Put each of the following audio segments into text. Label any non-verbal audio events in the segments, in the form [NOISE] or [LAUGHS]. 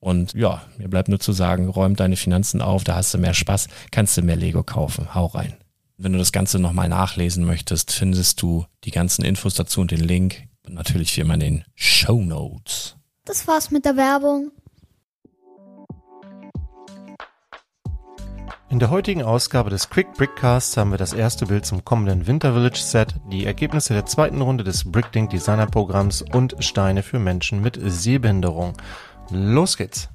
Und ja, mir bleibt nur zu sagen, räum deine Finanzen auf, da hast du mehr Spaß, kannst du mehr Lego kaufen. Hau rein. Wenn du das Ganze nochmal nachlesen möchtest, findest du die ganzen Infos dazu und den Link. Und natürlich wie immer in den Show Notes. Das war's mit der Werbung. In der heutigen Ausgabe des Quick Brickcasts haben wir das erste Bild zum kommenden Winter Village Set, die Ergebnisse der zweiten Runde des Bricklink Designer Programms und Steine für Menschen mit Sehbehinderung. Los geht's!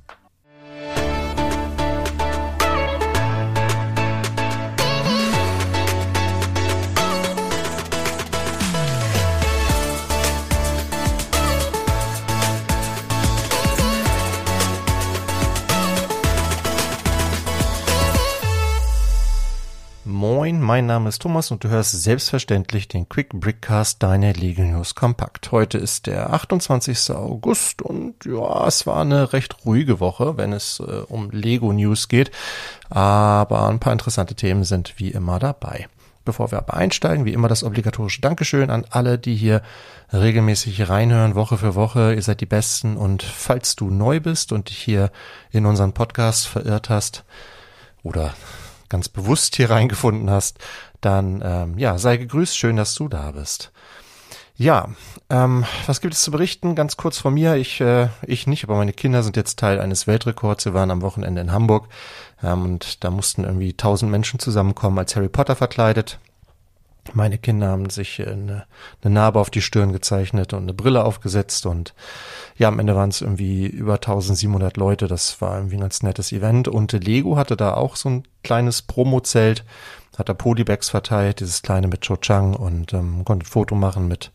Mein Name ist Thomas und du hörst selbstverständlich den Quick Brickcast deiner Lego News Kompakt. Heute ist der 28. August und ja, es war eine recht ruhige Woche, wenn es äh, um Lego News geht, aber ein paar interessante Themen sind wie immer dabei. Bevor wir aber einsteigen, wie immer das obligatorische Dankeschön an alle, die hier regelmäßig reinhören, Woche für Woche. Ihr seid die Besten und falls du neu bist und dich hier in unseren Podcast verirrt hast oder ganz bewusst hier reingefunden hast, dann ähm, ja, sei gegrüßt, schön, dass du da bist. Ja, ähm, was gibt es zu berichten? Ganz kurz von mir. Ich, äh, ich nicht, aber meine Kinder sind jetzt Teil eines Weltrekords. Wir waren am Wochenende in Hamburg ähm, und da mussten irgendwie tausend Menschen zusammenkommen als Harry Potter verkleidet. Meine Kinder haben sich eine, eine Narbe auf die Stirn gezeichnet und eine Brille aufgesetzt und ja, am Ende waren es irgendwie über 1700 Leute. Das war irgendwie ein ganz nettes Event und Lego hatte da auch so ein kleines Promo-Zelt, hat da Polybags verteilt, dieses kleine mit Cho Chang und ähm, konnte ein Foto machen mit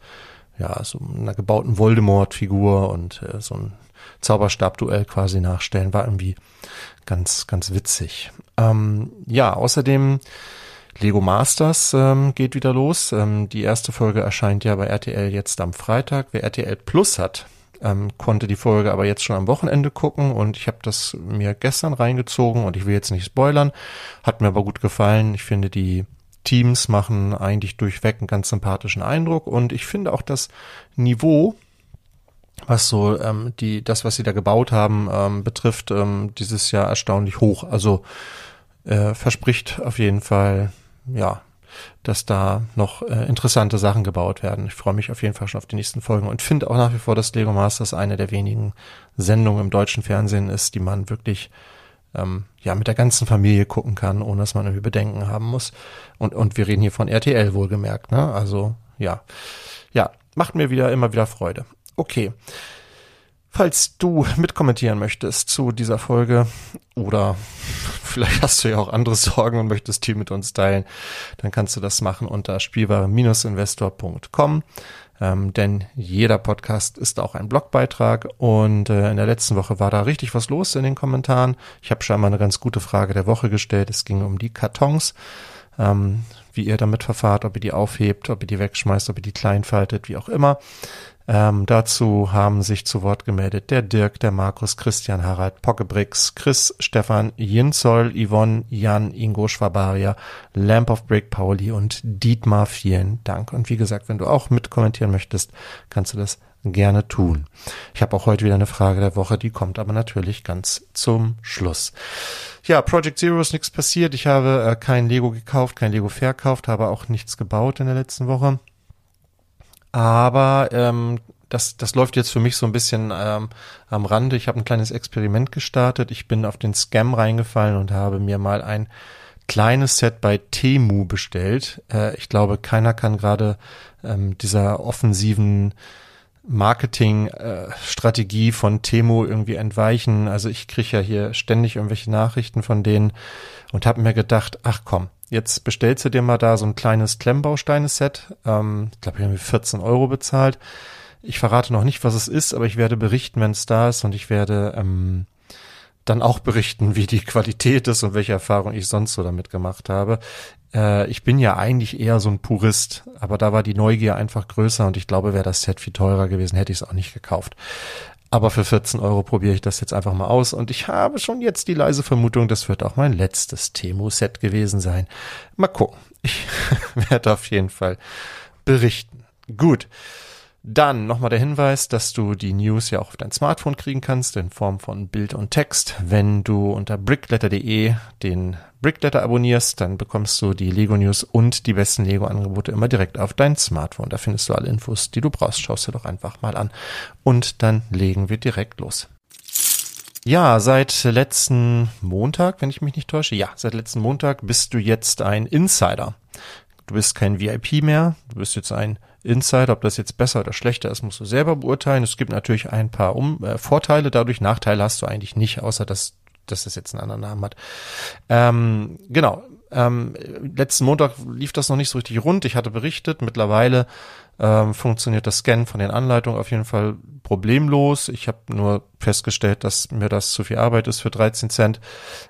ja, so einer gebauten Voldemort-Figur und äh, so ein Zauberstabduell quasi nachstellen. War irgendwie ganz, ganz witzig. Ähm, ja, außerdem Lego Masters ähm, geht wieder los. Ähm, die erste Folge erscheint ja bei RTL jetzt am Freitag. Wer RTL Plus hat, ähm, konnte die Folge aber jetzt schon am Wochenende gucken und ich habe das mir gestern reingezogen und ich will jetzt nicht spoilern. Hat mir aber gut gefallen. Ich finde, die Teams machen eigentlich durchweg einen ganz sympathischen Eindruck und ich finde auch das Niveau, was so ähm, die das, was sie da gebaut haben, ähm, betrifft, ähm, dieses Jahr erstaunlich hoch. Also äh, verspricht auf jeden Fall, ja, dass da noch äh, interessante Sachen gebaut werden. Ich freue mich auf jeden Fall schon auf die nächsten Folgen und finde auch nach wie vor, dass Lego Masters eine der wenigen Sendungen im deutschen Fernsehen ist, die man wirklich ähm, ja mit der ganzen Familie gucken kann, ohne dass man irgendwie Bedenken haben muss. Und und wir reden hier von RTL wohlgemerkt, ne? Also ja, ja, macht mir wieder immer wieder Freude. Okay. Falls du mitkommentieren möchtest zu dieser Folge oder vielleicht hast du ja auch andere Sorgen und möchtest die mit uns teilen, dann kannst du das machen unter spielware-investor.com. Ähm, denn jeder Podcast ist auch ein Blogbeitrag und äh, in der letzten Woche war da richtig was los in den Kommentaren. Ich habe scheinbar eine ganz gute Frage der Woche gestellt. Es ging um die Kartons, ähm, wie ihr damit verfahrt, ob ihr die aufhebt, ob ihr die wegschmeißt, ob ihr die kleinfaltet, wie auch immer. Ähm, dazu haben sich zu Wort gemeldet der Dirk, der Markus, Christian, Harald, Pockebrix, Chris, Stefan, Jinzoll, Yvonne, Jan, Ingo, Schwabaria, Lamp of Brick, Pauli und Dietmar. Vielen Dank. Und wie gesagt, wenn du auch mitkommentieren möchtest, kannst du das gerne tun. Ich habe auch heute wieder eine Frage der Woche, die kommt aber natürlich ganz zum Schluss. Ja, Project Zero ist nichts passiert. Ich habe äh, kein Lego gekauft, kein Lego verkauft, habe auch nichts gebaut in der letzten Woche. Aber ähm, das, das läuft jetzt für mich so ein bisschen ähm, am Rande. Ich habe ein kleines Experiment gestartet. Ich bin auf den Scam reingefallen und habe mir mal ein kleines Set bei Temu bestellt. Äh, ich glaube, keiner kann gerade ähm, dieser offensiven Marketing-Strategie äh, von Temu irgendwie entweichen. Also ich kriege ja hier ständig irgendwelche Nachrichten von denen und habe mir gedacht, ach komm, Jetzt bestellst du dir mal da so ein kleines Klemmbausteine-Set. Ähm, ich glaube, ich habe 14 Euro bezahlt. Ich verrate noch nicht, was es ist, aber ich werde berichten, wenn es da ist und ich werde ähm, dann auch berichten, wie die Qualität ist und welche Erfahrung ich sonst so damit gemacht habe. Äh, ich bin ja eigentlich eher so ein Purist, aber da war die Neugier einfach größer und ich glaube, wäre das Set viel teurer gewesen, hätte ich es auch nicht gekauft. Aber für 14 Euro probiere ich das jetzt einfach mal aus und ich habe schon jetzt die leise Vermutung, das wird auch mein letztes Temu-Set gewesen sein. Mal gucken. Ich [LAUGHS] werde auf jeden Fall berichten. Gut. Dann nochmal der Hinweis, dass du die News ja auch auf dein Smartphone kriegen kannst in Form von Bild und Text. Wenn du unter brickletter.de den Brickletter abonnierst, dann bekommst du die Lego News und die besten Lego Angebote immer direkt auf dein Smartphone. Da findest du alle Infos, die du brauchst. Schau dir doch einfach mal an. Und dann legen wir direkt los. Ja, seit letzten Montag, wenn ich mich nicht täusche, ja, seit letzten Montag bist du jetzt ein Insider. Du bist kein VIP mehr, du bist jetzt ein Insider. Ob das jetzt besser oder schlechter ist, musst du selber beurteilen. Es gibt natürlich ein paar um äh, Vorteile dadurch. Nachteile hast du eigentlich nicht, außer dass dass das jetzt einen anderen Namen hat. Ähm, genau. Ähm, letzten Montag lief das noch nicht so richtig rund. Ich hatte berichtet, mittlerweile ähm, funktioniert das Scannen von den Anleitungen auf jeden Fall problemlos. Ich habe nur festgestellt, dass mir das zu viel Arbeit ist für 13 Cent,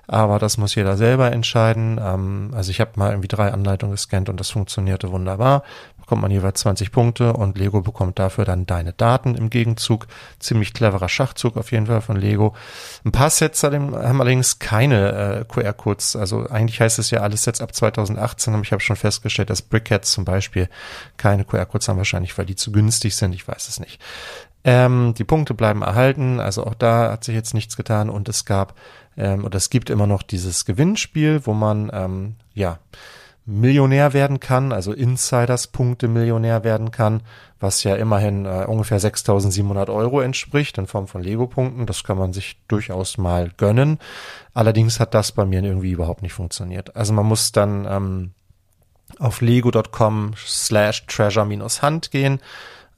aber das muss jeder selber entscheiden. Ähm, also ich habe mal irgendwie drei Anleitungen gescannt und das funktionierte wunderbar bekommt man jeweils 20 Punkte und Lego bekommt dafür dann deine Daten im Gegenzug. Ziemlich cleverer Schachzug auf jeden Fall von Lego. Ein paar Sets haben allerdings keine äh, QR-Codes. Also eigentlich heißt es ja alles Sets ab 2018, aber ich habe schon festgestellt, dass Brickheads zum Beispiel keine QR-Codes haben, wahrscheinlich weil die zu günstig sind. Ich weiß es nicht. Ähm, die Punkte bleiben erhalten, also auch da hat sich jetzt nichts getan und es gab ähm, oder es gibt immer noch dieses Gewinnspiel, wo man ähm, ja Millionär werden kann, also Insiders-Punkte Millionär werden kann, was ja immerhin äh, ungefähr 6.700 Euro entspricht in Form von Lego-Punkten. Das kann man sich durchaus mal gönnen. Allerdings hat das bei mir irgendwie überhaupt nicht funktioniert. Also man muss dann ähm, auf lego.com slash treasure-hand gehen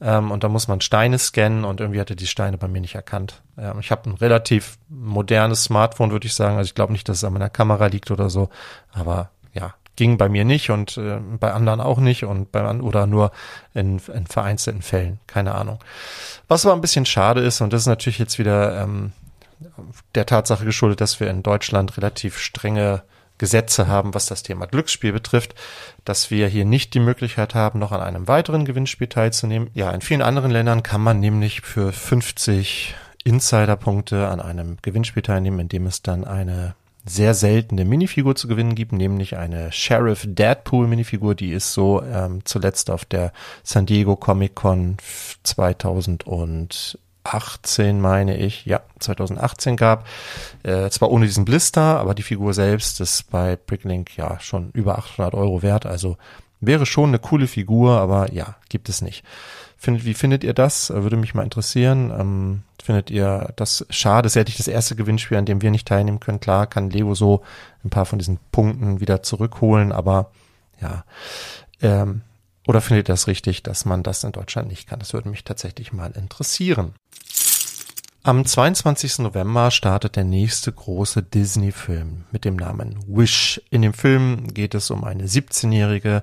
ähm, und da muss man Steine scannen und irgendwie hatte die Steine bei mir nicht erkannt. Ähm, ich habe ein relativ modernes Smartphone, würde ich sagen. Also ich glaube nicht, dass es an meiner Kamera liegt oder so, aber ja, ging bei mir nicht und äh, bei anderen auch nicht und bei oder nur in, in vereinzelten Fällen, keine Ahnung. Was aber ein bisschen schade ist und das ist natürlich jetzt wieder ähm, der Tatsache geschuldet, dass wir in Deutschland relativ strenge Gesetze haben, was das Thema Glücksspiel betrifft, dass wir hier nicht die Möglichkeit haben, noch an einem weiteren Gewinnspiel teilzunehmen. Ja, in vielen anderen Ländern kann man nämlich für 50 Insiderpunkte an einem Gewinnspiel teilnehmen, in dem es dann eine sehr seltene Minifigur zu gewinnen gibt, nämlich eine Sheriff Deadpool Minifigur, die ist so ähm, zuletzt auf der San Diego Comic Con 2018, meine ich, ja, 2018 gab. Äh, zwar ohne diesen Blister, aber die Figur selbst ist bei Bricklink ja schon über 800 Euro wert, also wäre schon eine coole Figur, aber ja, gibt es nicht. Findet, wie findet ihr das? Würde mich mal interessieren. Ähm, findet ihr das schade? Das ja nicht das erste Gewinnspiel, an dem wir nicht teilnehmen können. Klar kann Lego so ein paar von diesen Punkten wieder zurückholen, aber ja. Ähm, oder findet ihr das richtig, dass man das in Deutschland nicht kann? Das würde mich tatsächlich mal interessieren. Am 22. November startet der nächste große Disney-Film mit dem Namen Wish. In dem Film geht es um eine 17-Jährige,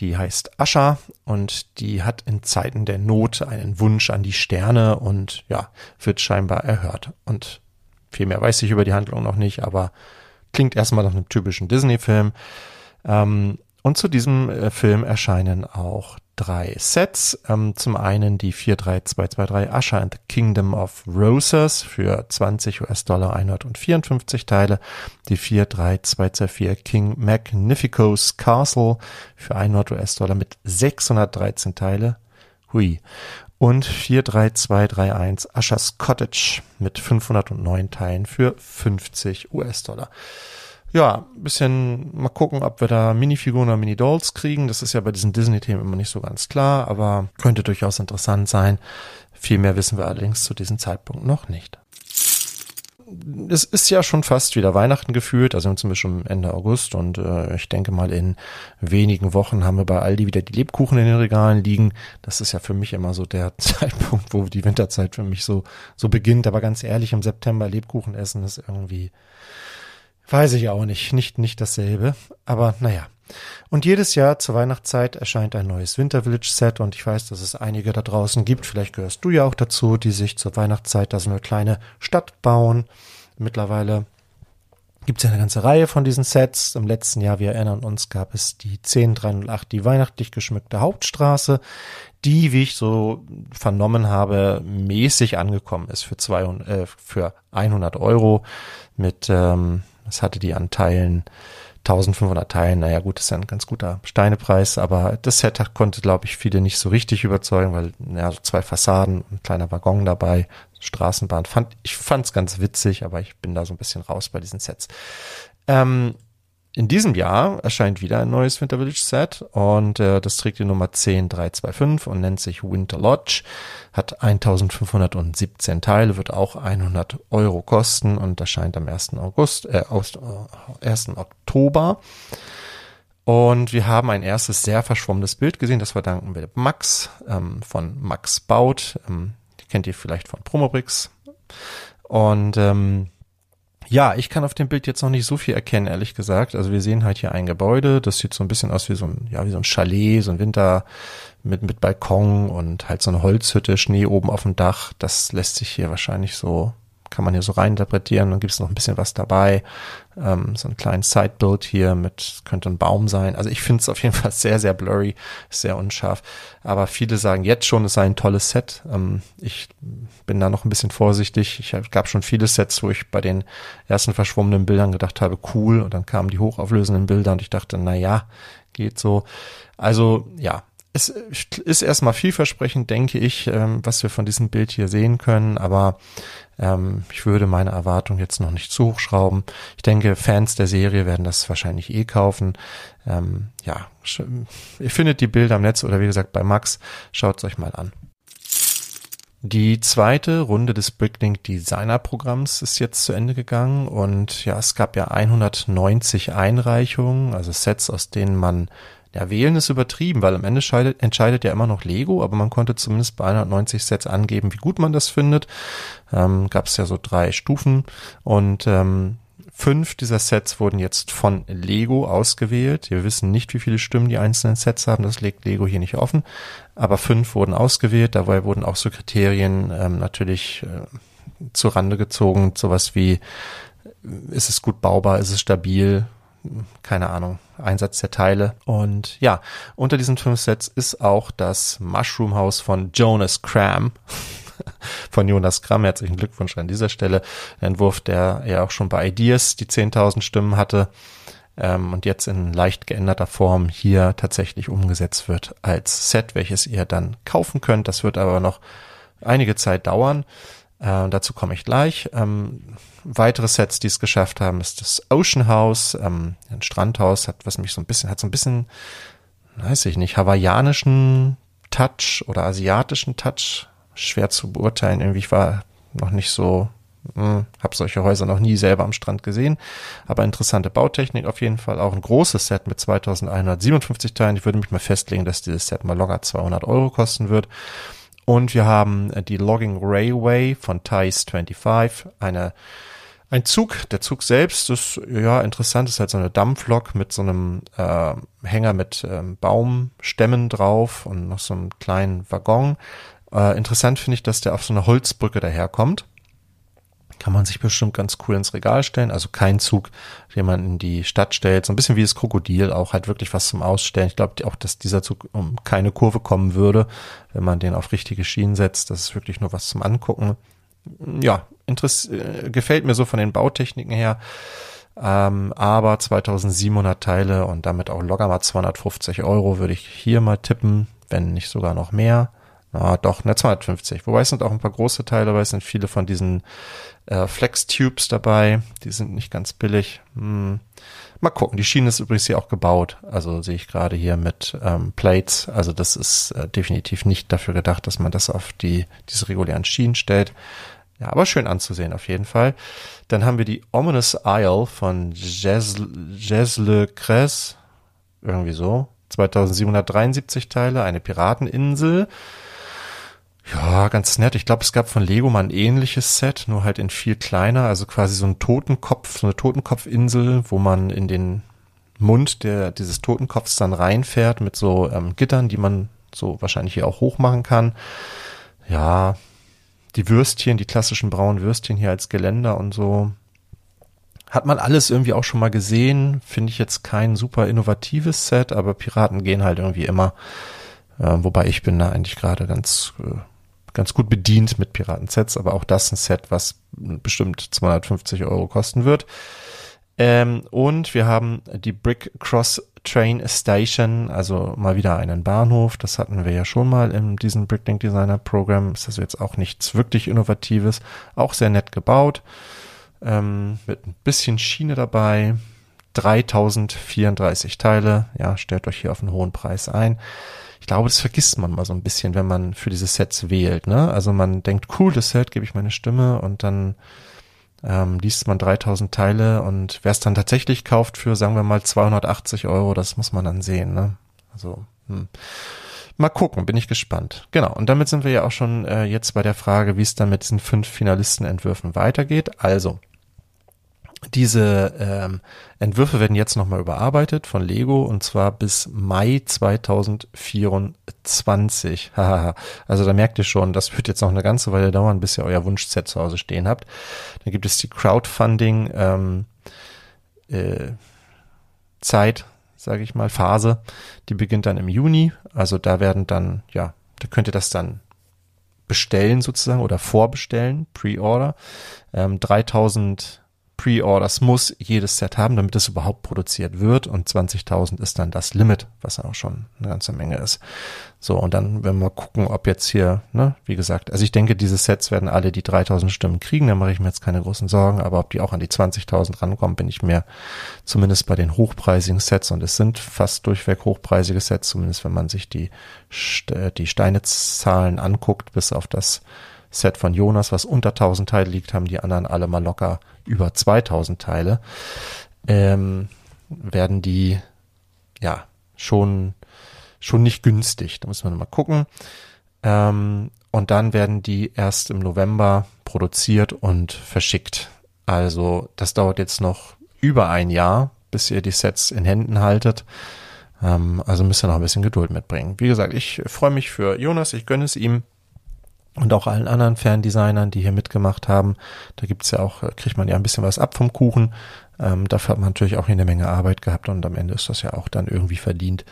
die heißt Ascha und die hat in Zeiten der Not einen Wunsch an die Sterne und ja, wird scheinbar erhört. Und viel mehr weiß ich über die Handlung noch nicht, aber klingt erstmal nach einem typischen Disney-Film. Ähm, und zu diesem äh, Film erscheinen auch drei Sets. Ähm, zum einen die 43223 Usher and the Kingdom of Roses für 20 US-Dollar 154 Teile. Die 43224 King Magnificos Castle für 100 US-Dollar mit 613 Teile. Hui. Und 43231 Ushers Cottage mit 509 Teilen für 50 US-Dollar ja, bisschen mal gucken, ob wir da Minifiguren oder Mini-Dolls kriegen. Das ist ja bei diesen Disney-Themen immer nicht so ganz klar, aber könnte durchaus interessant sein. Viel mehr wissen wir allerdings zu diesem Zeitpunkt noch nicht. Es ist ja schon fast wieder Weihnachten gefühlt, also zum Beispiel schon Ende August und äh, ich denke mal in wenigen Wochen haben wir bei Aldi wieder die Lebkuchen in den Regalen liegen. Das ist ja für mich immer so der [LAUGHS] Zeitpunkt, wo die Winterzeit für mich so so beginnt. Aber ganz ehrlich, im September Lebkuchen essen ist irgendwie Weiß ich auch nicht, nicht, nicht dasselbe. Aber naja. Und jedes Jahr zur Weihnachtszeit erscheint ein neues Winter Village Set und ich weiß, dass es einige da draußen gibt, vielleicht gehörst du ja auch dazu, die sich zur Weihnachtszeit da so eine kleine Stadt bauen. Mittlerweile gibt es ja eine ganze Reihe von diesen Sets. Im letzten Jahr, wir erinnern uns, gab es die 10308, die weihnachtlich geschmückte Hauptstraße, die, wie ich so vernommen habe, mäßig angekommen ist für, 200, äh, für 100 Euro mit ähm, das hatte die an Teilen 1500 Teilen. Naja, gut, ist ja ein ganz guter Steinepreis, aber das Set konnte, glaube ich, viele nicht so richtig überzeugen, weil, naja, so zwei Fassaden, ein kleiner Waggon dabei, Straßenbahn. Fand, ich fand's ganz witzig, aber ich bin da so ein bisschen raus bei diesen Sets. Ähm, in diesem Jahr erscheint wieder ein neues Winter Village Set und äh, das trägt die Nummer 10325 und nennt sich Winter Lodge, hat 1517 Teile, wird auch 100 Euro kosten und erscheint am 1. August, äh, aus, äh, 1. Oktober. Und wir haben ein erstes sehr verschwommenes Bild gesehen, das verdanken wir Max ähm, von Max Baut. Ähm, kennt ihr vielleicht von Promobrix. Und ähm, ja, ich kann auf dem Bild jetzt noch nicht so viel erkennen, ehrlich gesagt. Also wir sehen halt hier ein Gebäude, das sieht so ein bisschen aus wie so ein, ja, wie so ein Chalet, so ein Winter mit, mit Balkon und halt so eine Holzhütte, Schnee oben auf dem Dach. Das lässt sich hier wahrscheinlich so kann man hier so reininterpretieren. Dann gibt es noch ein bisschen was dabei. Ähm, so ein kleines Sidebuild hier mit, könnte ein Baum sein. Also ich finde es auf jeden Fall sehr, sehr blurry, sehr unscharf. Aber viele sagen jetzt schon, es sei ein tolles Set. Ähm, ich bin da noch ein bisschen vorsichtig. Ich gab schon viele Sets, wo ich bei den ersten verschwommenen Bildern gedacht habe, cool. Und dann kamen die hochauflösenden Bilder und ich dachte, na ja, geht so. Also ja, es ist erstmal vielversprechend, denke ich, ähm, was wir von diesem Bild hier sehen können, aber ähm, ich würde meine Erwartung jetzt noch nicht zu hoch schrauben. Ich denke, Fans der Serie werden das wahrscheinlich eh kaufen. Ähm, ja, ihr findet die Bilder am Netz oder wie gesagt bei Max. Schaut es euch mal an. Die zweite Runde des Bricklink Designer Programms ist jetzt zu Ende gegangen und ja, es gab ja 190 Einreichungen, also Sets, aus denen man ja, wählen ist übertrieben, weil am Ende entscheidet, entscheidet ja immer noch Lego, aber man konnte zumindest bei 190 Sets angeben, wie gut man das findet. Ähm, Gab es ja so drei Stufen und ähm, Fünf dieser Sets wurden jetzt von Lego ausgewählt. Wir wissen nicht, wie viele Stimmen die einzelnen Sets haben. Das legt Lego hier nicht offen. Aber fünf wurden ausgewählt. Dabei wurden auch so Kriterien ähm, natürlich äh, zu Rande gezogen. Sowas wie, ist es gut baubar? Ist es stabil? Keine Ahnung. Einsatz der Teile. Und ja, unter diesen fünf Sets ist auch das Mushroom House von Jonas Cram. [LAUGHS] von Jonas Kramm. Herzlichen Glückwunsch an dieser Stelle. Ein Entwurf, der ja auch schon bei Ideas die 10.000 Stimmen hatte ähm, und jetzt in leicht geänderter Form hier tatsächlich umgesetzt wird als Set, welches ihr dann kaufen könnt. Das wird aber noch einige Zeit dauern. Äh, dazu komme ich gleich. Ähm, weitere Sets, die es geschafft haben, ist das Ocean House, ähm, ein Strandhaus, hat was mich so ein bisschen, hat so ein bisschen, weiß ich nicht, hawaiianischen Touch oder asiatischen Touch schwer zu beurteilen. Irgendwie ich war noch nicht so, hm, habe solche Häuser noch nie selber am Strand gesehen. Aber interessante Bautechnik auf jeden Fall. Auch ein großes Set mit 2157 Teilen. Ich würde mich mal festlegen, dass dieses Set mal locker 200 Euro kosten wird. Und wir haben die Logging Railway von Thais 25, eine ein Zug, der Zug selbst ist ja interessant, ist halt so eine Dampflok mit so einem äh, Hänger mit ähm, Baumstämmen drauf und noch so einem kleinen Waggon. Äh, interessant finde ich, dass der auf so einer Holzbrücke daherkommt. Kann man sich bestimmt ganz cool ins Regal stellen. Also kein Zug, den man in die Stadt stellt. So ein bisschen wie das Krokodil, auch halt wirklich was zum Ausstellen. Ich glaube auch, dass dieser Zug um keine Kurve kommen würde, wenn man den auf richtige Schienen setzt. Das ist wirklich nur was zum Angucken. Ja, Interess äh, gefällt mir so von den Bautechniken her. Ähm, aber 2700 Teile und damit auch locker mal 250 Euro würde ich hier mal tippen, wenn nicht sogar noch mehr. Ah, doch, ne, 250. Wobei es sind auch ein paar große Teile dabei, es sind viele von diesen äh, Flex-Tubes dabei. Die sind nicht ganz billig. Hm. Mal gucken. Die Schiene ist übrigens hier auch gebaut. Also sehe ich gerade hier mit ähm, Plates. Also das ist äh, definitiv nicht dafür gedacht, dass man das auf die diese regulären Schienen stellt. Ja, aber schön anzusehen auf jeden Fall. Dann haben wir die Ominous Isle von Jesle Cress. Irgendwie so. 2773 Teile, eine Pirateninsel. Ja, ganz nett. Ich glaube, es gab von Lego mal ein ähnliches Set, nur halt in viel kleiner, also quasi so ein Totenkopf, so eine Totenkopfinsel, wo man in den Mund der, dieses Totenkopfs dann reinfährt mit so ähm, Gittern, die man so wahrscheinlich hier auch hochmachen kann. Ja, die Würstchen, die klassischen braunen Würstchen hier als Geländer und so. Hat man alles irgendwie auch schon mal gesehen. Finde ich jetzt kein super innovatives Set, aber Piraten gehen halt irgendwie immer. Äh, wobei ich bin da eigentlich gerade ganz äh, ganz gut bedient mit Piratensets, aber auch das ein Set, was bestimmt 250 Euro kosten wird. Ähm, und wir haben die Brick Cross Train Station, also mal wieder einen Bahnhof. Das hatten wir ja schon mal in diesem Bricklink Designer Programm. Ist also jetzt auch nichts wirklich Innovatives. Auch sehr nett gebaut. Ähm, mit ein bisschen Schiene dabei. 3034 Teile. Ja, stellt euch hier auf einen hohen Preis ein ich glaube, das vergisst man mal so ein bisschen, wenn man für diese Sets wählt. Ne? Also man denkt, cool, das Set, gebe ich meine Stimme und dann ähm, liest man 3000 Teile und wer es dann tatsächlich kauft für, sagen wir mal, 280 Euro, das muss man dann sehen. Ne? Also, hm. Mal gucken, bin ich gespannt. Genau, und damit sind wir ja auch schon äh, jetzt bei der Frage, wie es dann mit diesen fünf Finalistenentwürfen weitergeht. Also, diese ähm, Entwürfe werden jetzt nochmal überarbeitet von Lego und zwar bis Mai 2024. [LAUGHS] also da merkt ihr schon, das wird jetzt noch eine ganze Weile dauern, bis ihr euer Wunschset zu Hause stehen habt. Dann gibt es die Crowdfunding ähm, äh, Zeit, sage ich mal, Phase. Die beginnt dann im Juni. Also da werden dann, ja, da könnt ihr das dann bestellen sozusagen oder vorbestellen, Pre-Order. Ähm, 3000 Pre-Orders muss jedes Set haben, damit es überhaupt produziert wird. Und 20.000 ist dann das Limit, was auch schon eine ganze Menge ist. So, und dann werden wir gucken, ob jetzt hier, ne, wie gesagt, also ich denke, diese Sets werden alle die 3.000 Stimmen kriegen, da mache ich mir jetzt keine großen Sorgen, aber ob die auch an die 20.000 rankommen, bin ich mir zumindest bei den hochpreisigen Sets. Und es sind fast durchweg hochpreisige Sets, zumindest wenn man sich die, die Steinezahlen anguckt, bis auf das Set von Jonas, was unter 1000 Teile liegt, haben die anderen alle mal locker über 2000 Teile. Ähm, werden die ja schon schon nicht günstig. Da muss man mal gucken. Ähm, und dann werden die erst im November produziert und verschickt. Also das dauert jetzt noch über ein Jahr, bis ihr die Sets in Händen haltet. Ähm, also müsst ihr noch ein bisschen Geduld mitbringen. Wie gesagt, ich freue mich für Jonas, ich gönne es ihm und auch allen anderen Ferndesignern, die hier mitgemacht haben. Da gibt's ja auch, kriegt man ja ein bisschen was ab vom Kuchen. Ähm, dafür hat man natürlich auch hier eine Menge Arbeit gehabt und am Ende ist das ja auch dann irgendwie verdient.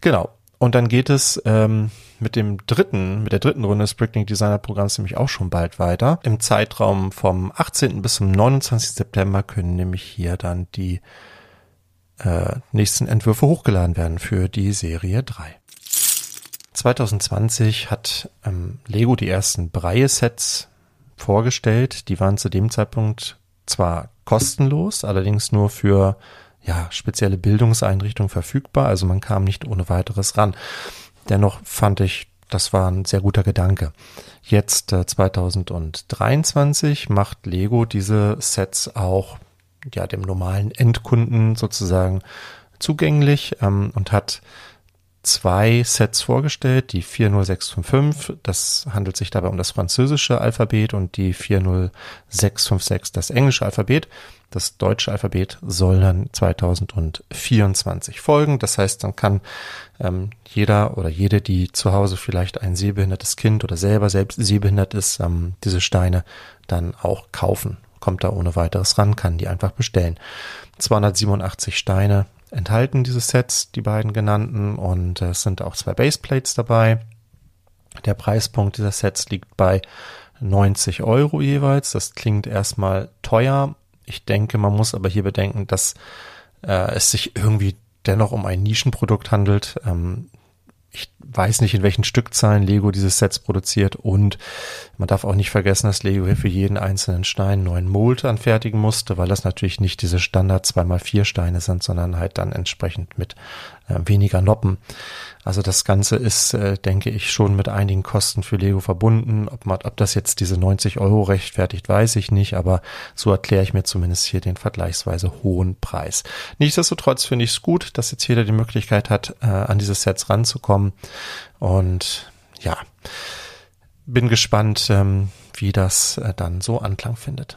Genau. Und dann geht es ähm, mit dem dritten, mit der dritten Runde des Bricklink Designer Programms nämlich auch schon bald weiter. Im Zeitraum vom 18. bis zum 29. September können nämlich hier dann die äh, nächsten Entwürfe hochgeladen werden für die Serie 3. 2020 hat ähm, Lego die ersten Breie-Sets vorgestellt. Die waren zu dem Zeitpunkt zwar kostenlos, allerdings nur für ja, spezielle Bildungseinrichtungen verfügbar. Also man kam nicht ohne weiteres ran. Dennoch fand ich, das war ein sehr guter Gedanke. Jetzt äh, 2023 macht Lego diese Sets auch ja dem normalen Endkunden sozusagen zugänglich ähm, und hat zwei Sets vorgestellt, die 40655, das handelt sich dabei um das französische Alphabet und die 40656, das englische Alphabet. Das deutsche Alphabet soll dann 2024 folgen. Das heißt, dann kann ähm, jeder oder jede, die zu Hause vielleicht ein sehbehindertes Kind oder selber selbst sehbehindert ist, ähm, diese Steine dann auch kaufen. Kommt da ohne weiteres ran, kann die einfach bestellen. 287 Steine enthalten diese Sets, die beiden genannten, und es sind auch zwei Baseplates dabei. Der Preispunkt dieser Sets liegt bei 90 Euro jeweils. Das klingt erstmal teuer. Ich denke, man muss aber hier bedenken, dass äh, es sich irgendwie dennoch um ein Nischenprodukt handelt. Ähm, weiß nicht, in welchen Stückzahlen Lego diese Sets produziert und man darf auch nicht vergessen, dass Lego hier für jeden einzelnen Stein neuen Mold anfertigen musste, weil das natürlich nicht diese Standard 2x4 Steine sind, sondern halt dann entsprechend mit weniger Noppen. Also das Ganze ist, äh, denke ich, schon mit einigen Kosten für Lego verbunden. Ob, man, ob das jetzt diese 90 Euro rechtfertigt, weiß ich nicht, aber so erkläre ich mir zumindest hier den vergleichsweise hohen Preis. Nichtsdestotrotz finde ich es gut, dass jetzt jeder die Möglichkeit hat, äh, an diese Sets ranzukommen. Und ja, bin gespannt, ähm, wie das äh, dann so Anklang findet.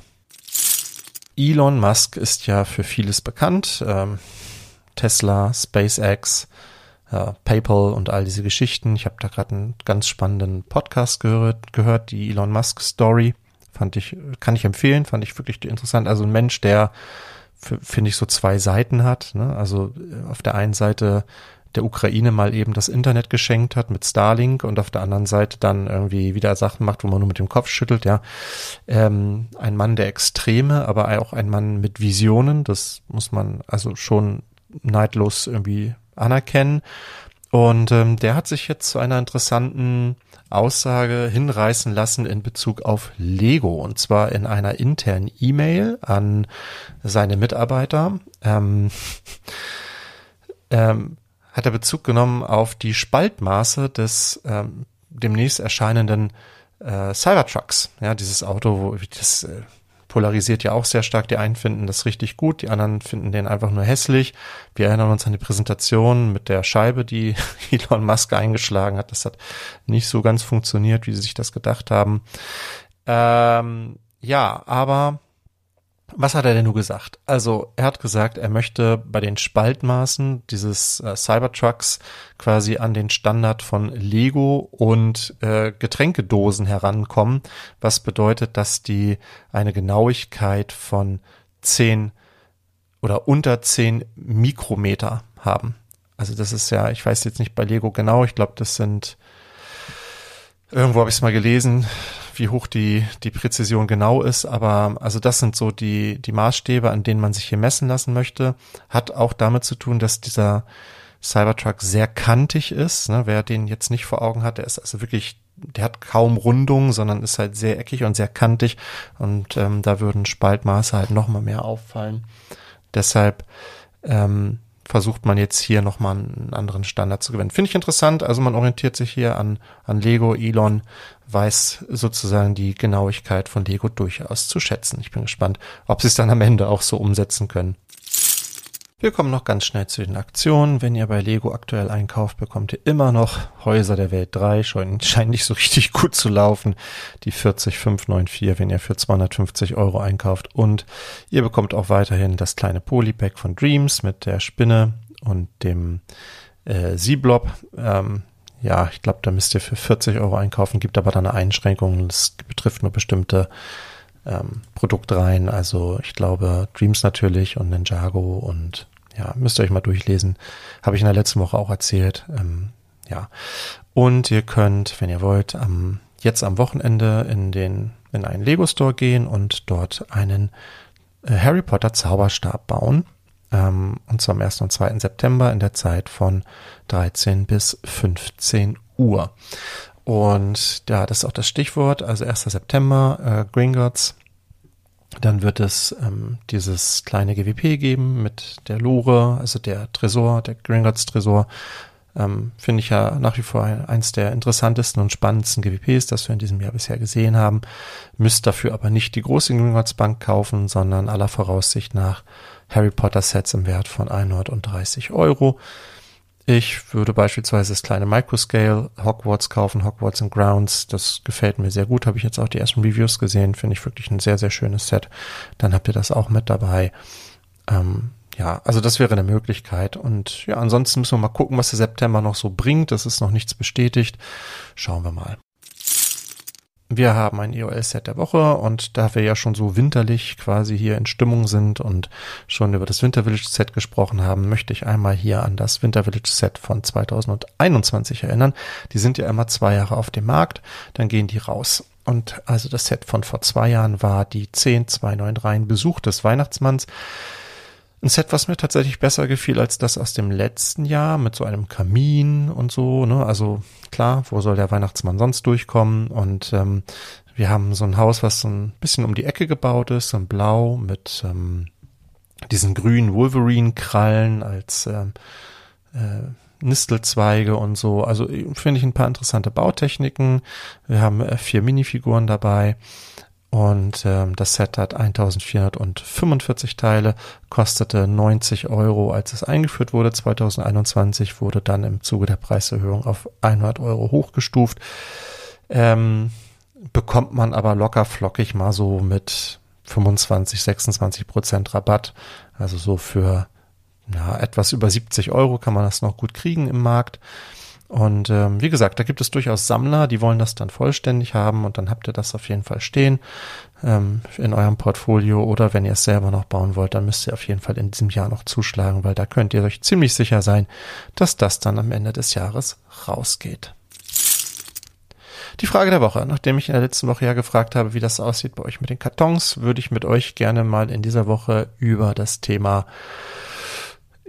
Elon Musk ist ja für vieles bekannt. Ähm, Tesla, SpaceX, äh, PayPal und all diese Geschichten. Ich habe da gerade einen ganz spannenden Podcast gehört, gehört, die Elon Musk Story. Fand ich, kann ich empfehlen, fand ich wirklich interessant. Also ein Mensch, der finde ich so zwei Seiten hat. Ne? Also äh, auf der einen Seite der Ukraine mal eben das Internet geschenkt hat mit Starlink und auf der anderen Seite dann irgendwie wieder Sachen macht, wo man nur mit dem Kopf schüttelt, ja. Ähm, ein Mann der Extreme, aber auch ein Mann mit Visionen, das muss man also schon neidlos irgendwie anerkennen. Und ähm, der hat sich jetzt zu einer interessanten Aussage hinreißen lassen in Bezug auf Lego und zwar in einer internen E-Mail an seine Mitarbeiter. Ähm, [LAUGHS] ähm, hat er Bezug genommen auf die Spaltmaße des ähm, demnächst erscheinenden äh, Cybertrucks. Ja, dieses Auto, wo das äh, polarisiert ja auch sehr stark. Die einen finden das richtig gut, die anderen finden den einfach nur hässlich. Wir erinnern uns an die Präsentation mit der Scheibe, die [LAUGHS] Elon Musk eingeschlagen hat. Das hat nicht so ganz funktioniert, wie sie sich das gedacht haben. Ähm, ja, aber was hat er denn nur gesagt? Also er hat gesagt, er möchte bei den Spaltmaßen dieses äh, Cybertrucks quasi an den Standard von Lego und äh, Getränkedosen herankommen, was bedeutet, dass die eine Genauigkeit von 10 oder unter 10 Mikrometer haben. Also das ist ja, ich weiß jetzt nicht bei Lego genau, ich glaube, das sind irgendwo habe ich es mal gelesen, wie hoch die, die Präzision genau ist, aber also das sind so die, die Maßstäbe, an denen man sich hier messen lassen möchte. Hat auch damit zu tun, dass dieser Cybertruck sehr kantig ist. Ne? Wer den jetzt nicht vor Augen hat, der ist also wirklich, der hat kaum Rundung, sondern ist halt sehr eckig und sehr kantig und ähm, da würden Spaltmaße halt noch mal mehr auffallen. Deshalb ähm, versucht man jetzt hier nochmal einen anderen Standard zu gewinnen. Finde ich interessant. Also man orientiert sich hier an, an Lego. Elon weiß sozusagen die Genauigkeit von Lego durchaus zu schätzen. Ich bin gespannt, ob sie es dann am Ende auch so umsetzen können. Wir kommen noch ganz schnell zu den Aktionen. Wenn ihr bei Lego aktuell einkauft, bekommt ihr immer noch Häuser der Welt 3. Scheint, scheint nicht so richtig [LAUGHS] gut zu laufen. Die 40594, wenn ihr für 250 Euro einkauft. Und ihr bekommt auch weiterhin das kleine Polypack von Dreams mit der Spinne und dem äh, Z-Blob. Ähm, ja, ich glaube, da müsst ihr für 40 Euro einkaufen, gibt aber dann eine Einschränkung. Das betrifft nur bestimmte ähm, Produktreihen. Also ich glaube Dreams natürlich und Ninjago und ja, müsst ihr euch mal durchlesen. Habe ich in der letzten Woche auch erzählt. Ähm, ja. Und ihr könnt, wenn ihr wollt, am, jetzt am Wochenende in den, in einen Lego Store gehen und dort einen äh, Harry Potter Zauberstab bauen. Ähm, und zwar am 1. und 2. September in der Zeit von 13 bis 15 Uhr. Und ja, das ist auch das Stichwort, also 1. September, äh, Gringotts. Dann wird es ähm, dieses kleine GWP geben mit der Lore, also der Tresor, der Gringotts Tresor. Ähm, Finde ich ja nach wie vor eins der interessantesten und spannendsten GWPs, das wir in diesem Jahr bisher gesehen haben. Müsst dafür aber nicht die große Gringotts Bank kaufen, sondern aller Voraussicht nach Harry Potter Sets im Wert von 130 Euro. Ich würde beispielsweise das kleine Microscale Hogwarts kaufen, Hogwarts and Grounds. Das gefällt mir sehr gut. Habe ich jetzt auch die ersten Reviews gesehen. Finde ich wirklich ein sehr, sehr schönes Set. Dann habt ihr das auch mit dabei. Ähm, ja, also das wäre eine Möglichkeit. Und ja, ansonsten müssen wir mal gucken, was der September noch so bringt. Das ist noch nichts bestätigt. Schauen wir mal. Wir haben ein EOL-Set der Woche und da wir ja schon so winterlich quasi hier in Stimmung sind und schon über das Winter Village Set gesprochen haben, möchte ich einmal hier an das Winter Village Set von 2021 erinnern. Die sind ja immer zwei Jahre auf dem Markt, dann gehen die raus. Und also das Set von vor zwei Jahren war die 10293 Besuch des Weihnachtsmanns. Ein Set, was mir tatsächlich besser gefiel als das aus dem letzten Jahr mit so einem Kamin und so. Ne? Also klar, wo soll der Weihnachtsmann sonst durchkommen? Und ähm, wir haben so ein Haus, was so ein bisschen um die Ecke gebaut ist, so ein Blau mit ähm, diesen grünen Wolverine-Krallen als ähm, äh, Nistelzweige und so. Also finde ich ein paar interessante Bautechniken. Wir haben äh, vier Minifiguren dabei. Und ähm, das Set hat 1445 Teile, kostete 90 Euro, als es eingeführt wurde. 2021 wurde dann im Zuge der Preiserhöhung auf 100 Euro hochgestuft. Ähm, bekommt man aber locker flockig mal so mit 25, 26 Prozent Rabatt. Also so für ja, etwas über 70 Euro kann man das noch gut kriegen im Markt. Und ähm, wie gesagt, da gibt es durchaus Sammler, die wollen das dann vollständig haben und dann habt ihr das auf jeden Fall stehen ähm, in eurem Portfolio oder wenn ihr es selber noch bauen wollt, dann müsst ihr auf jeden Fall in diesem Jahr noch zuschlagen, weil da könnt ihr euch ziemlich sicher sein, dass das dann am Ende des Jahres rausgeht. Die Frage der Woche. Nachdem ich in der letzten Woche ja gefragt habe, wie das aussieht bei euch mit den Kartons, würde ich mit euch gerne mal in dieser Woche über das Thema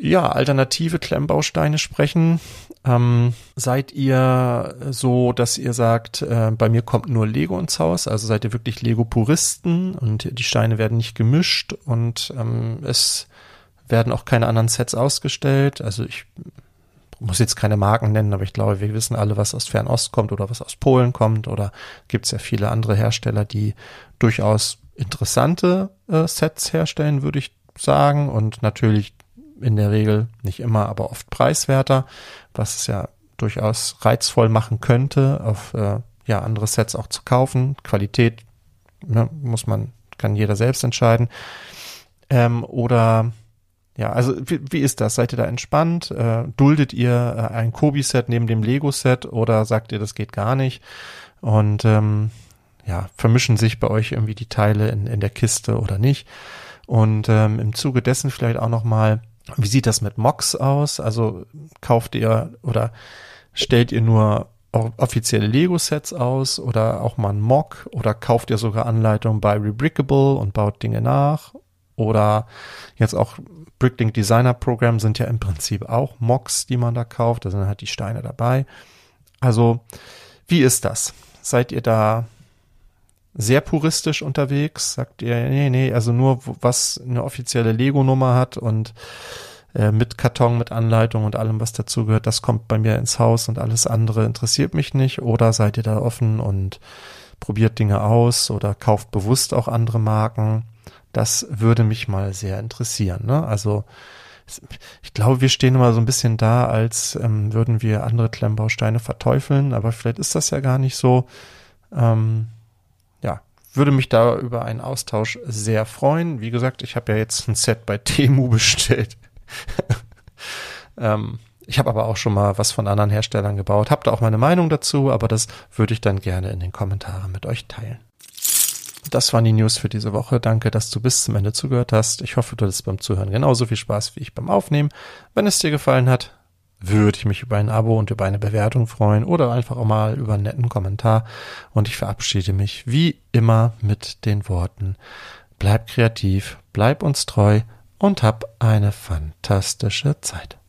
ja, alternative Klemmbausteine sprechen. Ähm, seid ihr so, dass ihr sagt, äh, bei mir kommt nur Lego ins Haus? Also seid ihr wirklich Lego-Puristen und die Steine werden nicht gemischt und ähm, es werden auch keine anderen Sets ausgestellt? Also ich muss jetzt keine Marken nennen, aber ich glaube, wir wissen alle, was aus Fernost kommt oder was aus Polen kommt oder gibt es ja viele andere Hersteller, die durchaus interessante äh, Sets herstellen, würde ich sagen und natürlich in der Regel nicht immer, aber oft preiswerter, was es ja durchaus reizvoll machen könnte, auf äh, ja andere Sets auch zu kaufen. Qualität ne, muss man, kann jeder selbst entscheiden. Ähm, oder ja, also wie, wie ist das? Seid ihr da entspannt? Äh, duldet ihr äh, ein Kobi-Set neben dem Lego-Set oder sagt ihr, das geht gar nicht? Und ähm, ja, vermischen sich bei euch irgendwie die Teile in, in der Kiste oder nicht? Und ähm, im Zuge dessen vielleicht auch noch mal wie sieht das mit Mocks aus? Also kauft ihr oder stellt ihr nur offizielle Lego-Sets aus oder auch mal ein Mock oder kauft ihr sogar Anleitungen bei Rebrickable und baut Dinge nach? Oder jetzt auch Bricklink Designer Program sind ja im Prinzip auch Mocks, die man da kauft. Da sind halt die Steine dabei. Also, wie ist das? Seid ihr da sehr puristisch unterwegs, sagt ihr, nee, nee, also nur was eine offizielle Lego-Nummer hat und äh, mit Karton, mit Anleitung und allem, was dazugehört, das kommt bei mir ins Haus und alles andere interessiert mich nicht. Oder seid ihr da offen und probiert Dinge aus oder kauft bewusst auch andere Marken? Das würde mich mal sehr interessieren. Ne? Also ich glaube, wir stehen immer so ein bisschen da, als ähm, würden wir andere Klemmbausteine verteufeln, aber vielleicht ist das ja gar nicht so. Ähm, würde mich da über einen Austausch sehr freuen. Wie gesagt, ich habe ja jetzt ein Set bei Temu [LAUGHS] bestellt. [LAUGHS] ähm, ich habe aber auch schon mal was von anderen Herstellern gebaut, habe da auch meine Meinung dazu, aber das würde ich dann gerne in den Kommentaren mit euch teilen. Das waren die News für diese Woche. Danke, dass du bis zum Ende zugehört hast. Ich hoffe, du hattest beim Zuhören genauso viel Spaß wie ich beim Aufnehmen. Wenn es dir gefallen hat, würde ich mich über ein Abo und über eine Bewertung freuen oder einfach auch mal über einen netten Kommentar. Und ich verabschiede mich wie immer mit den Worten, bleib kreativ, bleib uns treu und hab eine fantastische Zeit.